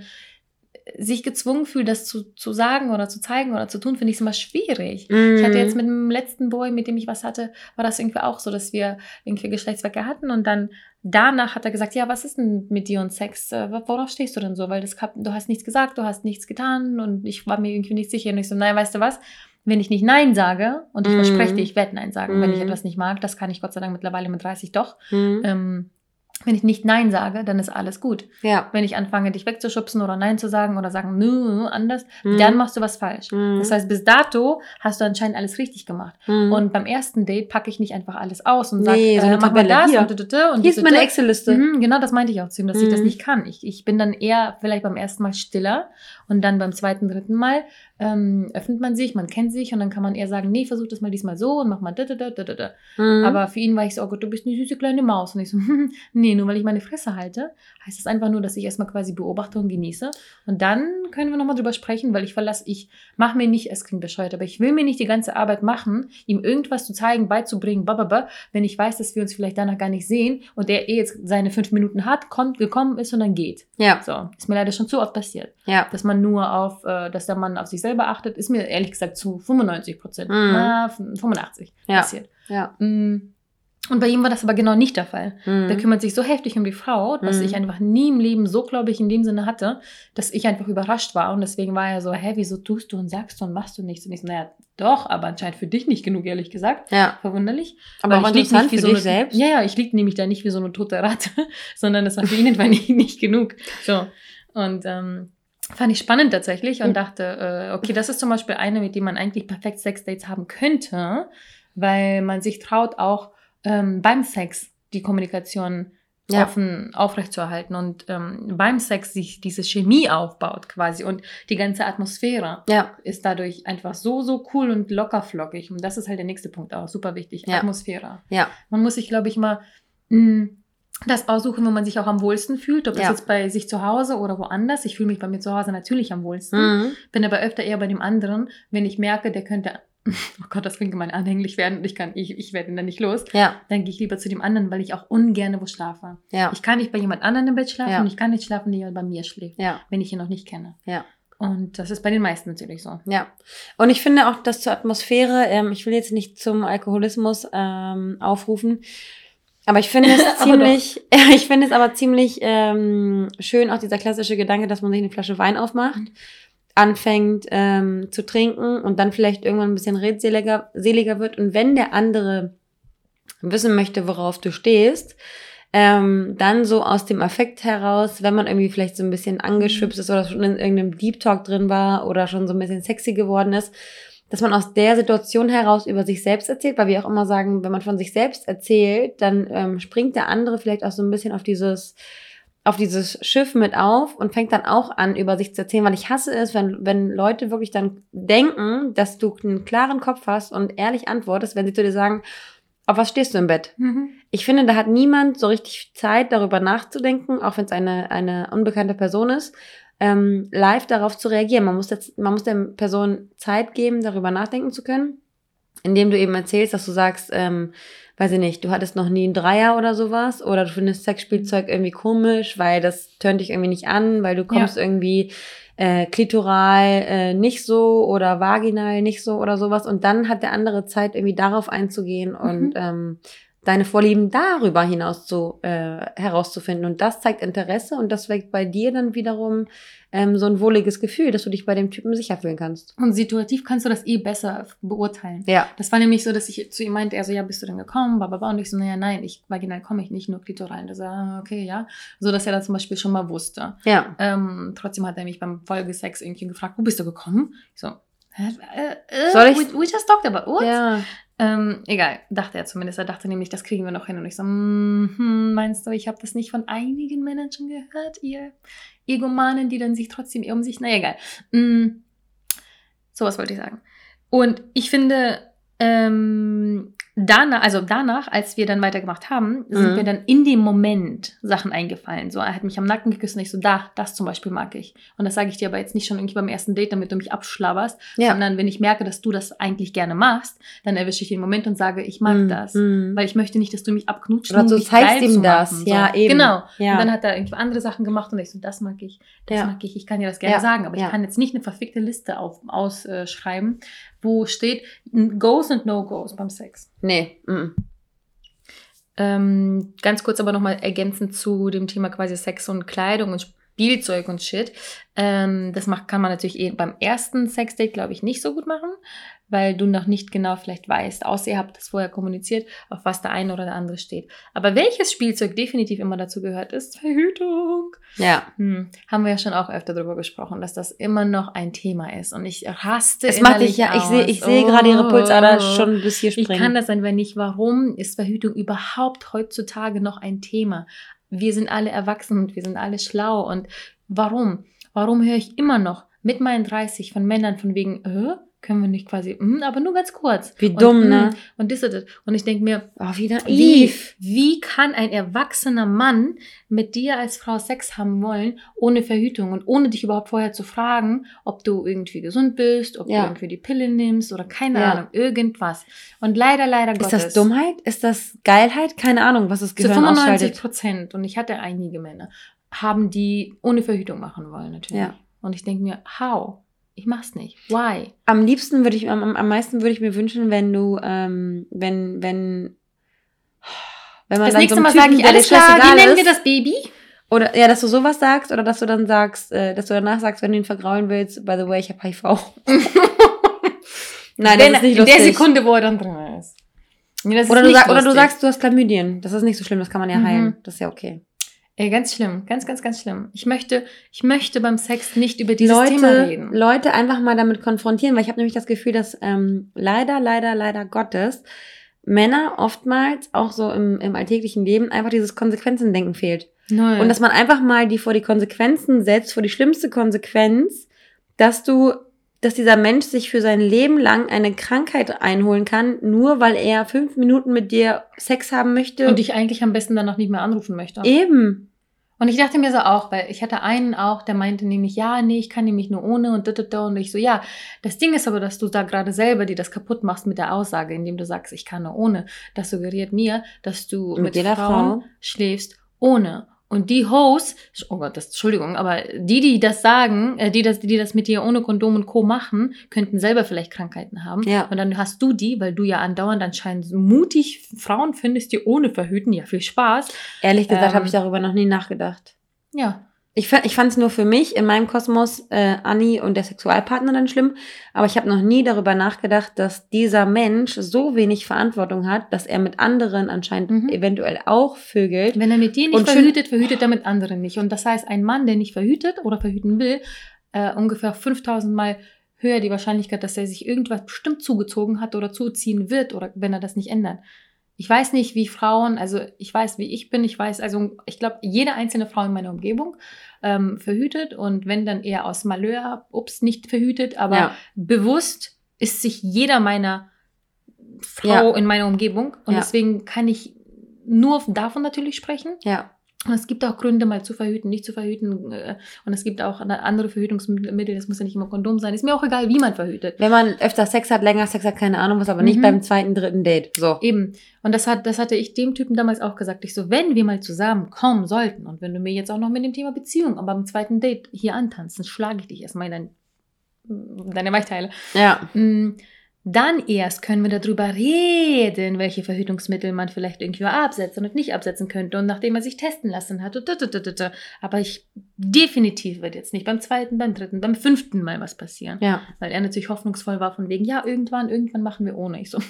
sich gezwungen fühlt, das zu, zu sagen oder zu zeigen oder zu tun, finde ich es immer schwierig. Ich hatte jetzt mit dem letzten Boy, mit dem ich was hatte, war das irgendwie auch so, dass wir irgendwie Geschlechtsverkehr hatten und dann danach hat er gesagt, ja, was ist denn mit dir und Sex? Äh, Worauf stehst du denn so? Weil das, du hast nichts gesagt, du hast nichts getan und ich war mir irgendwie nicht sicher. Und ich so, nein, weißt du was? Wenn ich nicht Nein sage und ich Mhm. verspreche dir, ich werde Nein sagen, wenn ich Mhm. etwas nicht mag, das kann ich Gott sei Dank mittlerweile mit 30 doch, Mhm. ähm, Wenn ich nicht Nein sage, dann ist alles gut. Ja. Wenn ich anfange, dich wegzuschubsen oder Nein zu sagen oder sagen, nö, anders, Mhm. dann machst du was falsch. Mhm. Das heißt, bis dato hast du anscheinend alles richtig gemacht. Mhm. Und beim ersten Date packe ich nicht einfach alles aus und sage, Nee, so äh, mach mal das Hier. und, und, und Hier ist meine Excel-Liste. Mhm, genau, das meinte ich auch zu ihm, dass ich das Mhm. nicht kann. Ich, ich bin dann eher vielleicht beim ersten Mal stiller und dann beim zweiten, dritten Mal ähm, öffnet man sich, man kennt sich und dann kann man eher sagen, nee, versuch das mal diesmal so und mach mal da, da, da, da, da, da. Mhm. Aber für ihn war ich so, oh Gott, du bist eine süße kleine Maus. Und ich so, [LAUGHS] nee, nur weil ich meine Fresse halte, heißt das einfach nur, dass ich erstmal quasi beobachte und genieße. Und dann können wir nochmal drüber sprechen, weil ich verlasse, ich mache mir nicht, es klingt bescheuert, aber ich will mir nicht die ganze Arbeit machen, ihm irgendwas zu zeigen, beizubringen, bababa, wenn ich weiß, dass wir uns vielleicht danach gar nicht sehen und er eh jetzt seine fünf Minuten hat, kommt, gekommen ist und dann geht. ja, So, ist mir leider schon zu oft passiert. ja. Dass man nur auf, äh, dass der Mann auf sich selber achtet, ist mir ehrlich gesagt zu 95 Prozent, Mhm. na, 85 Ja. passiert. Ja. Mm. Und bei ihm war das aber genau nicht der Fall. Mhm. Der kümmert sich so heftig um die Frau, was Mhm. ich einfach nie im Leben so, glaube ich, in dem Sinne hatte, dass ich einfach überrascht war. Und deswegen war er so, hä, wieso tust du und sagst du und machst du nichts? Und ich so, naja, doch, aber anscheinend für dich nicht genug, ehrlich gesagt. ja. Verwunderlich. Aber auch interessant für so dich eine, selbst. Ja, ja, ich lieg nämlich da nicht wie so eine tote Ratte, [LAUGHS] sondern das war für ihn einfach nicht, nicht genug. So. Und ähm, fand ich spannend tatsächlich und dachte, äh, okay, das ist zum Beispiel eine, mit dem man eigentlich perfekt Sexdates haben könnte, weil man sich traut, auch ähm, beim Sex die Kommunikation Ja. offen aufrechtzuerhalten und ähm, beim Sex sich diese Chemie aufbaut quasi und die ganze Atmosphäre Ja. ist dadurch einfach so, so cool und lockerflockig. Und das ist halt der nächste Punkt auch, super wichtig, Ja. Atmosphäre. Ja. Man muss sich, glaube ich, mal mh, das aussuchen, wo man sich auch am wohlsten fühlt, ob das Ja. jetzt bei sich zu Hause oder woanders. Ich fühle mich bei mir zu Hause natürlich am wohlsten, Mhm. bin aber öfter eher bei dem anderen, wenn ich merke, der könnte, [LAUGHS] oh Gott, das könnte gemein anhänglich werden und ich kann, ich, ich werde ihn dann nicht los, Ja. dann gehe ich lieber zu dem anderen, weil ich auch ungern wo schlafe. Ja. Ich kann nicht bei jemand anderem im Bett schlafen Ja. und ich kann nicht schlafen, wenn jemand bei mir schläft, Ja. wenn ich ihn noch nicht kenne. Ja. Und das ist bei den meisten natürlich so. Ja, und ich finde auch, dass zur Atmosphäre, ähm, ich will jetzt nicht zum Alkoholismus ähm, aufrufen, aber ich finde es [LAUGHS] Aber ziemlich, [LAUGHS] ich finde es aber ziemlich ähm, schön, auch dieser klassische Gedanke, dass man sich eine Flasche Wein aufmacht, Mhm. anfängt ähm, zu trinken und dann vielleicht irgendwann ein bisschen redseliger seliger wird. Und wenn der andere wissen möchte, worauf du stehst, ähm, dann so aus dem Affekt heraus, wenn man irgendwie vielleicht so ein bisschen angeschwipst ist oder schon in irgendeinem Deep Talk drin war oder schon so ein bisschen sexy geworden ist, dass man aus der Situation heraus über sich selbst erzählt, weil wir auch immer sagen, wenn man von sich selbst erzählt, dann ähm, springt der andere vielleicht auch so ein bisschen auf dieses auf dieses Schiff mit auf und fängt dann auch an, über sich zu erzählen, weil ich hasse es, wenn, wenn Leute wirklich dann denken, dass du einen klaren Kopf hast und ehrlich antwortest, wenn sie zu dir sagen, auf was stehst du im Bett? Ich finde, da hat niemand so richtig Zeit, darüber nachzudenken, auch wenn es eine, eine unbekannte Person ist, ähm, live darauf zu reagieren. Man muss, jetzt, man muss der Person Zeit geben, darüber nachdenken zu können, indem du eben erzählst, dass du sagst, ähm, weiß ich nicht, du hattest noch nie einen Dreier oder sowas oder du findest Sexspielzeug irgendwie komisch, weil das tönt dich irgendwie nicht an, weil du kommst irgendwie äh, klitoral äh, nicht so oder vaginal nicht so oder sowas und dann hat der andere Zeit irgendwie darauf einzugehen und Mhm. ähm, deine Vorlieben darüber hinaus zu, äh, herauszufinden. Und das zeigt Interesse und das weckt bei dir dann wiederum ähm, so ein wohliges Gefühl, dass du dich bei dem Typen sicher fühlen kannst. Und situativ kannst du das eh besser beurteilen. Ja. Das war nämlich so, dass ich zu ihm meinte, er so, ja, bist du denn gekommen? Bababa. Und ich so, naja, nein, ich, vaginal komme ich nicht, nur klitoral. Und er so, ah, okay, ja. So, dass er das zum Beispiel schon mal wusste. Ja. Ähm, trotzdem hat er mich beim Folgesex irgendwie gefragt, wo bist du gekommen? Ich so? Äh, äh, Soll ich- We, we just talked about what? Ja. Ähm, egal, dachte er zumindest. Er dachte nämlich, das kriegen wir noch hin. Und ich so, mm, meinst du, ich habe das nicht von einigen Managern gehört, ihr Egomanen, die dann sich trotzdem um sich, na egal. Mm, sowas wollte ich sagen. Und ich finde, ähm, danach, also danach, als wir dann weitergemacht haben, sind Mhm. mir dann in dem Moment Sachen eingefallen. So, er hat mich am Nacken geküsst und ich so, da, das zum Beispiel mag ich. Und das sage ich dir aber jetzt nicht schon irgendwie beim ersten Date, damit du mich abschlabberst, Ja. sondern wenn ich merke, dass du das eigentlich gerne machst, dann erwische ich den Moment und sage, ich mag Mm, das. mm. Weil ich möchte nicht, dass du mich abknutscht. Oder du zeigst ihm das. machen, Ja, so. eben. Genau. Ja. Und dann hat er irgendwie andere Sachen gemacht und ich so, das mag ich, das Ja. mag ich, ich kann dir das gerne Ja. sagen, aber Ja. ich kann jetzt nicht eine verfickte Liste auf, ausschreiben, wo steht Goes und No-Goes beim Sex. Nee. Mm. Ähm, ganz kurz aber nochmal ergänzend zu dem Thema quasi Sex und Kleidung und Spielzeug und Shit. Ähm, das macht, kann man natürlich eh beim ersten Sexdate, glaube ich, nicht so gut machen, weil du noch nicht genau vielleicht weißt, außer ihr habt das vorher kommuniziert, auf was der eine oder der andere steht. Aber welches Spielzeug definitiv immer dazu gehört, ist Verhütung. Ja. Hm, haben wir ja schon auch öfter darüber gesprochen, dass das immer noch ein Thema ist. Und ich raste Es macht dich ja, ich sehe, ich sehe gerade ihre Pulsader Oh. schon bis hier Ich springen. kann das einfach nicht. Warum ist Verhütung überhaupt heutzutage noch ein Thema? Wir sind alle erwachsen und wir sind alle schlau. Und warum? Warum höre ich immer noch mit meinen 30 von Männern von wegen, äh, können wir nicht quasi, mm, aber nur ganz kurz. Wie und, dumm, mm, ne? Und das und das. Und ich denke mir, Oh, wie wie, wie kann ein erwachsener Mann mit dir als Frau Sex haben wollen, ohne Verhütung und ohne dich überhaupt vorher zu fragen, ob du irgendwie gesund bist, ob Ja. du irgendwie die Pille nimmst oder keine Ja. Ahnung, irgendwas. Und leider, leider Ist Gottes. das Dummheit? Ist das Geilheit? Keine Ahnung, was das Zu Gehirn 95 ausschaltet. Prozent, und ich hatte einige Männer, haben die ohne Verhütung machen wollen, natürlich. Ja. Und ich denke mir, how? Ich mach's nicht. Why? Am liebsten würde ich, am, am- meisten würde ich mir wünschen, wenn du, ähm, wenn, wenn, wenn man Das dann nächste so Mal sage ich, alles klar, wie nennen ist, wir das Baby? Oder ja, dass du sowas sagst oder dass du dann sagst, äh, dass du danach sagst, wenn du ihn vergraulen willst, by the way, ich habe HIV. [LAUGHS] Nein, das Wenn- ist nicht in der lustig. Sekunde, wo er dann drin ist. Nee, das oder, ist du sag, oder du lustig. sagst, du hast Chlamydien. Das ist nicht so schlimm, das kann man ja Mhm. heilen. Das ist ja okay. Ey, ganz schlimm, ganz, ganz, ganz schlimm. Ich möchte, ich möchte beim Sex nicht über dieses Leute, Thema reden. Leute einfach mal damit konfrontieren, weil ich habe nämlich das Gefühl, dass ähm, leider, leider, leider Gottes Männer oftmals auch so im, im alltäglichen Leben einfach dieses Konsequenzendenken fehlt. Null. Und dass man einfach mal die vor die Konsequenzen setzt, vor die schlimmste Konsequenz, dass du, dass dieser Mensch sich für sein Leben lang eine Krankheit einholen kann, nur weil er fünf Minuten mit dir Sex haben möchte. und ich eigentlich am besten dann noch nicht mehr anrufen möchte. eben. Und ich dachte mir so auch, weil ich hatte einen auch, der meinte nämlich, ja, nee, ich kann nämlich nur ohne und da, da, da. Und ich so, ja, das Ding ist aber, dass du da gerade selber dir das kaputt machst mit der Aussage, indem du sagst, ich kann nur ohne. Das suggeriert mir, dass du Mit mit, jeder Frauen Frau. schläfst ohne. Und die Hosts, oh Gott, das, Entschuldigung, aber die, die das sagen, äh, die das, die das mit dir ohne Kondom und Co. machen, könnten selber vielleicht Krankheiten haben. Ja. Und dann hast du die, weil du ja andauernd anscheinend mutig Frauen findest, die ohne verhüten. Ja, viel Spaß. Ehrlich gesagt Ähm, habe ich darüber noch nie nachgedacht. Ja, Ich, ich fand es nur für mich in meinem Kosmos äh, Anni und der Sexualpartner dann schlimm, aber ich habe noch nie darüber nachgedacht, dass dieser Mensch so wenig Verantwortung hat, dass er mit anderen anscheinend Mhm. eventuell auch vögelt. Wenn er mit dir nicht verhütet, verhütet er mit anderen nicht. Und das heißt, ein Mann, der nicht verhütet oder verhüten will, äh, ungefähr 5000 Mal höher die Wahrscheinlichkeit, dass er sich irgendwas bestimmt zugezogen hat oder zuziehen wird oder wenn er das nicht ändert. Ich weiß nicht, wie Frauen, also ich weiß, wie ich bin, ich weiß, also ich glaube, jede einzelne Frau in meiner Umgebung ähm, verhütet und wenn dann eher aus Malheur, ups, nicht verhütet, aber Ja. bewusst ist sich jeder meiner Frau Ja. in meiner Umgebung und Ja. deswegen kann ich nur davon natürlich sprechen. Ja. Und es gibt auch Gründe, mal zu verhüten, nicht zu verhüten. äh, Und es gibt auch andere Verhütungsmittel, das muss ja nicht immer Kondom sein. Ist mir auch egal, wie man verhütet. Wenn man öfter Sex hat, länger Sex hat, keine Ahnung was, aber nicht Mhm. beim zweiten, dritten Date. So. Eben. Und das, hat, das hatte ich dem Typen damals auch gesagt. Ich so, wenn wir mal zusammenkommen sollten und wenn du mir jetzt auch noch mit dem Thema Beziehung, aber beim zweiten Date hier antanzt, dann schlage ich dich erstmal in dein, deine Weichteile. Ja. Mm, Dann erst können wir darüber reden, welche Verhütungsmittel man vielleicht irgendwie absetzen und nicht absetzen könnte. Und nachdem er sich testen lassen hat. und da, da, da, da. Aber ich definitiv wird jetzt nicht beim zweiten, beim dritten, beim fünften Mal was passieren. Ja. Weil er natürlich hoffnungsvoll war von wegen, ja, irgendwann, irgendwann machen wir ohne. Ich so. [LAUGHS]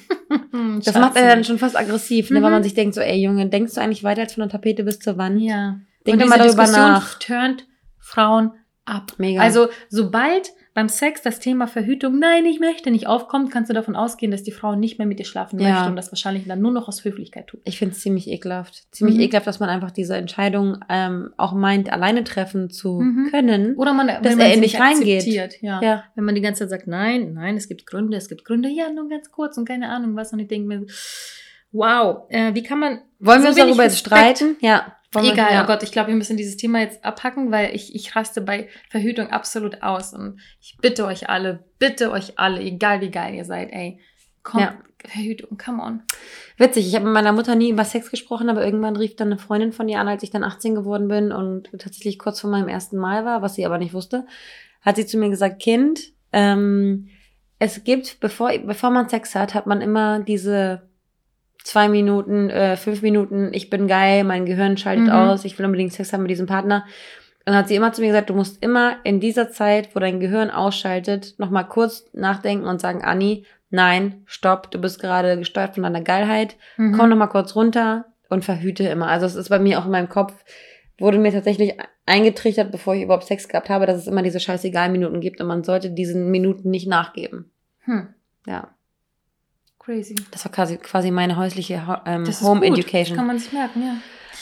Das macht er dann schon fast aggressiv, ne, Mhm. weil man sich denkt, so, ey Junge, denkst du eigentlich weiter als von der Tapete bis zur Wand? Ja. Denk und diese mal darüber Diskussion nach. turnt Frauen ab. Mega. Also, sobald beim Sex das Thema Verhütung, nein, ich möchte nicht aufkommt, kannst du davon ausgehen, dass die Frau nicht mehr mit dir schlafen Ja. möchte und das wahrscheinlich dann nur noch aus Höflichkeit tut. Ich finde es ziemlich ekelhaft. Ziemlich Mhm. ekelhaft, dass man einfach diese Entscheidung ähm, auch meint, alleine treffen zu Mhm. können. Oder man, Dass wenn er man es dich reingeht. Ja. Ja. Wenn man die ganze Zeit sagt, nein, nein, es gibt Gründe, es gibt Gründe, ja, nur ganz kurz und keine Ahnung was. Und ich denke mir, wow, äh, wie kann man. Wollen so wir uns darüber streiten? Ja. Wollen wir- Egal, ja. oh Gott, ich glaube, wir müssen dieses Thema jetzt abhacken, weil ich, ich raste bei Verhütung absolut aus. Und ich bitte euch alle, bitte euch alle, egal wie geil ihr seid, ey, kommt, Ja. Verhütung, come on. Witzig, ich habe mit meiner Mutter nie über Sex gesprochen, aber irgendwann rief dann eine Freundin von ihr an, als ich dann 18 geworden bin und tatsächlich kurz vor meinem ersten Mal war, was sie aber nicht wusste, hat sie zu mir gesagt, Kind, ähm, es gibt, bevor, bevor man Sex hat, hat man immer diese zwei Minuten, äh, fünf Minuten, ich bin geil, mein Gehirn schaltet Mhm. aus, ich will unbedingt Sex haben mit diesem Partner. dann hat sie immer zu mir gesagt, du musst immer in dieser Zeit, wo dein Gehirn ausschaltet, nochmal kurz nachdenken und sagen, Anni, nein, stopp, du bist gerade gesteuert von deiner Geilheit, Mhm. komm nochmal kurz runter und verhüte immer. Also es ist bei mir auch in meinem Kopf, wurde mir tatsächlich eingetrichtert, bevor ich überhaupt Sex gehabt habe, dass es immer diese scheißegal Minuten gibt und man sollte diesen Minuten nicht nachgeben. Hm. Ja, Crazy. das war quasi, quasi meine häusliche ähm, Home gut. Education. Das kann man sich merken, ja.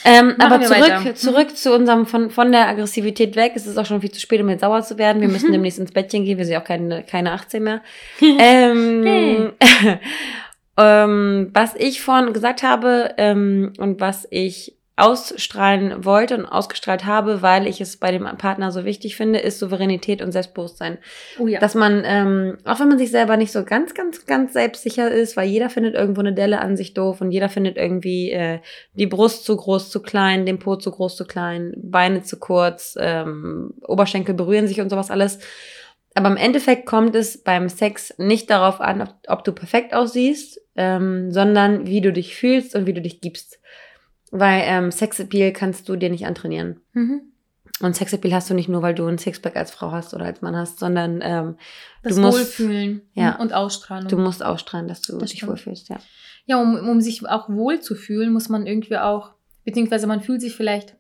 Ähm, aber zurück, weiter. Mhm. zurück zu unserem, von, von der Aggressivität weg. Es ist auch schon viel zu spät, um jetzt sauer zu werden. Wir müssen demnächst ins Bettchen gehen. Wir sind ja auch keine, keine 18 mehr. [LAUGHS] ähm, [LAUGHS] ähm, was ich vorhin gesagt habe ähm, und was ich ausstrahlen wollte und ausgestrahlt habe, weil ich es bei dem Partner so wichtig finde, ist Souveränität und Selbstbewusstsein. Oh ja. Dass man, ähm, auch wenn man sich selber nicht so ganz, ganz, ganz selbstsicher ist, weil jeder findet irgendwo eine Delle an sich doof und jeder findet irgendwie äh, die Brust zu groß, zu klein, den Po zu groß, zu klein, Beine zu kurz, ähm, Oberschenkel berühren sich und sowas alles. Aber im Endeffekt kommt es beim Sex nicht darauf an, ob, ob du perfekt aussiehst, ähm, sondern wie du dich fühlst und wie du dich gibst. Weil ähm, Sexappeal kannst du dir nicht antrainieren. mhm. Und Sexappeal hast du nicht nur, weil du ein Sixpack als Frau hast oder als Mann hast, sondern ähm, Das du musst, Wohlfühlen ja. und Ausstrahlung. du musst ausstrahlen, dass du Das dich stimmt. wohlfühlst, ja. Ja, um, um sich auch wohl zu fühlen, muss man irgendwie auch, beziehungsweise man fühlt sich vielleicht,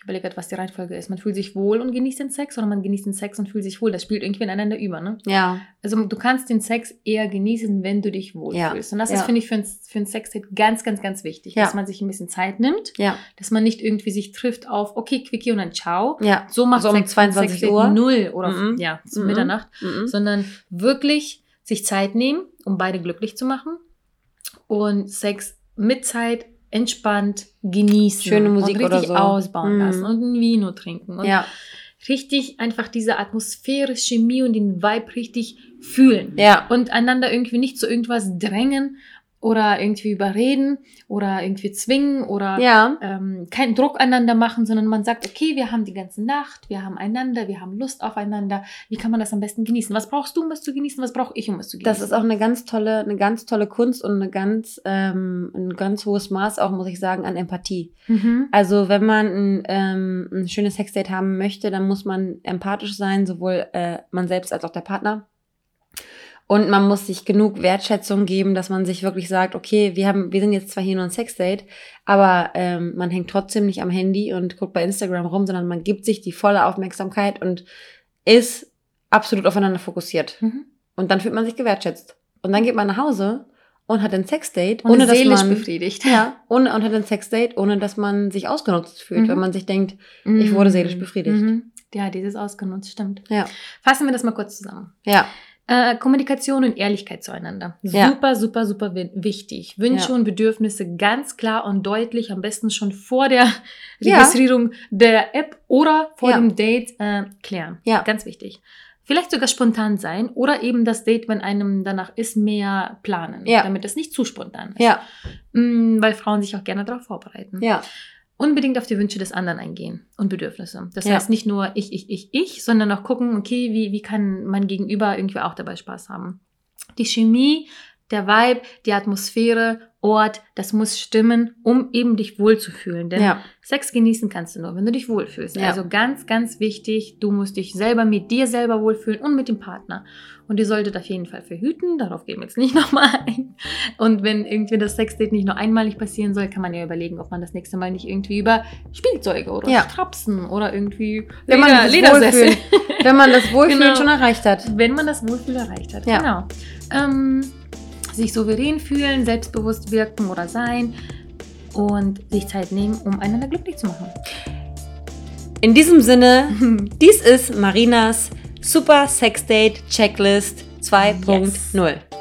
ich überlege gerade, was die Reihenfolge ist, man fühlt sich wohl und genießt den Sex oder man genießt den Sex und fühlt sich wohl. Das spielt irgendwie ineinander über, ne? Ja, Also du kannst den Sex eher genießen, wenn du dich wohlfühlst. Ja, Und das ja. ist, finde ich, für ein, für ein Sexdate ganz, ganz, ganz wichtig, Ja. dass man sich ein bisschen Zeit nimmt, ja, dass man nicht irgendwie sich trifft auf, okay, Quickie und dann ciao. ja. So macht So um Sex 22 Sexdate Uhr? null oder Mhm. ja, zu Mhm. Mitternacht Mhm. sondern wirklich sich Zeit nehmen, um beide glücklich zu machen und Sex mit Zeit entspannt genießen Schöne Musik und richtig so. ausbauen Mhm. lassen und ein Vino trinken und Ja, richtig einfach diese Atmosphäre, Chemie und den Vibe richtig fühlen ja, und einander irgendwie nicht zu irgendwas drängen oder irgendwie überreden oder irgendwie zwingen oder ja. ähm, keinen Druck aneinander machen, sondern man sagt, okay, wir haben die ganze Nacht, wir haben einander, wir haben Lust aufeinander. Wie kann man das am besten genießen? Was brauchst du, um es zu genießen? Was brauche ich, um es zu genießen? Das ist auch eine ganz tolle, eine ganz tolle Kunst und eine ganz, ähm, ein ganz hohes Maß auch, muss ich sagen, an Empathie. Mhm. Also wenn man ein, ähm, ein schönes Sexdate haben möchte, dann muss man empathisch sein, sowohl äh, man selbst als auch der Partner. Und man muss sich genug Wertschätzung geben, dass man sich wirklich sagt, okay, wir haben, wir sind jetzt zwar hier nur ein Sexdate, aber ähm, man hängt trotzdem nicht am Handy und guckt bei Instagram rum, sondern man gibt sich die volle Aufmerksamkeit und ist absolut aufeinander fokussiert. Mhm. Und dann fühlt man sich gewertschätzt. Und dann geht man nach Hause und hat ein Sexdate, Und ohne dass man befriedigt. ja, ohne, und hat ein Sexdate, ohne dass man sich ausgenutzt fühlt, Mhm. weil man sich denkt, Ich wurde seelisch befriedigt. Mhm. Ja, dieses ausgenutzt, stimmt. ja, Fassen wir das mal kurz zusammen. ja, Äh, Kommunikation und Ehrlichkeit zueinander. Ja. Super, super, super wi- wichtig. Wünsche Ja. und Bedürfnisse ganz klar und deutlich, am besten schon vor der. [LAUGHS] Registrierung der App oder vor dem Date äh, klären. Ja. Ganz wichtig. Vielleicht sogar spontan sein oder eben das Date, wenn einem danach ist, mehr planen, Ja. damit es nicht zu spontan ist. ja, Mm, Weil Frauen sich auch gerne darauf vorbereiten ja, unbedingt auf die Wünsche des anderen eingehen und Bedürfnisse. Das Ja. heißt nicht nur ich, ich, ich, ich, sondern auch gucken, okay, wie, wie kann mein Gegenüber irgendwie auch dabei Spaß haben. Die Chemie, der Vibe, die Atmosphäre, Ort, das muss stimmen, um eben dich wohlzufühlen. Denn ja, Sex genießen kannst du nur, wenn du dich wohlfühlst. Ja. Also ganz, ganz wichtig, du musst dich selber mit dir selber wohlfühlen und mit dem Partner. Und ihr solltet auf jeden Fall verhüten, darauf gehen wir jetzt nicht [LAUGHS] nochmal ein. Und wenn irgendwie das Sexdate nicht nur einmalig passieren soll, kann man ja überlegen, ob man das nächste Mal nicht irgendwie über Spielzeuge oder Ja. Strapsen oder irgendwie Wenn man Leder- das Ledersessel. Wohlfühlen- wenn man das [LAUGHS] Wohlfühlen Genau. schon erreicht hat. Wenn man das Wohlfühl erreicht hat. Ja. Genau. Ähm, sich souverän fühlen, selbstbewusst wirken oder sein und sich Zeit nehmen, um einander glücklich zu machen. In diesem Sinne, [LAUGHS] dies ist Marinas Super Sexdate Checklist 2.0.